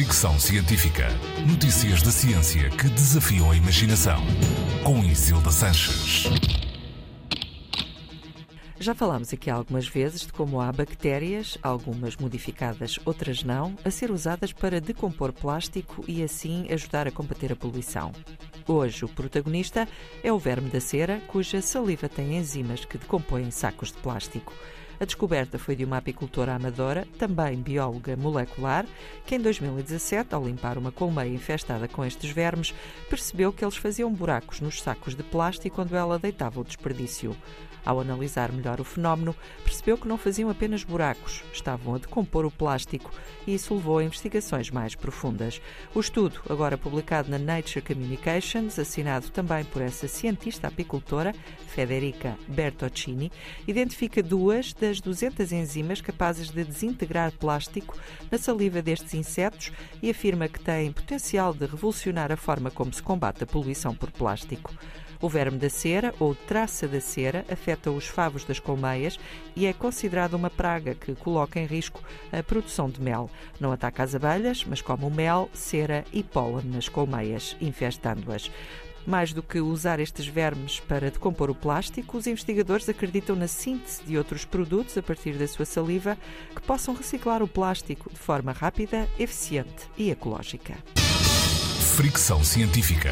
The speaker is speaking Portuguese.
Fricção Científica. Notícias da ciência que desafiam a imaginação. Com Isilda Sanches. Já falámos aqui algumas vezes de como há bactérias, algumas modificadas, outras não, a ser usadas para decompor plástico e assim ajudar a combater a poluição. Hoje, o protagonista é o verme da cera, cuja saliva tem enzimas que decompõem sacos de plástico. A descoberta foi de uma apicultora amadora, também bióloga molecular, que em 2017, ao limpar uma colmeia infestada com estes vermes, percebeu que eles faziam buracos nos sacos de plástico quando ela deitava o desperdício. Ao analisar melhor o fenómeno, percebeu que não faziam apenas buracos, estavam a decompor o plástico e isso levou a investigações mais profundas. O estudo, agora publicado na Nature Communications, assinado também por essa cientista apicultora, Federica Bertoccini, identifica duas das 200 enzimas capazes de desintegrar plástico na saliva destes insetos e afirma que têm potencial de revolucionar a forma como se combate a poluição por plástico. O verme da cera, ou traça da cera, afeta os favos das colmeias e é considerado uma praga que coloca em risco a produção de mel. Não ataca as abelhas, mas come o mel, cera e pólen nas colmeias, infestando-as. Mais do que usar estes vermes para decompor o plástico, os investigadores acreditam na síntese de outros produtos a partir da sua saliva que possam reciclar o plástico de forma rápida, eficiente e ecológica. Fricção científica.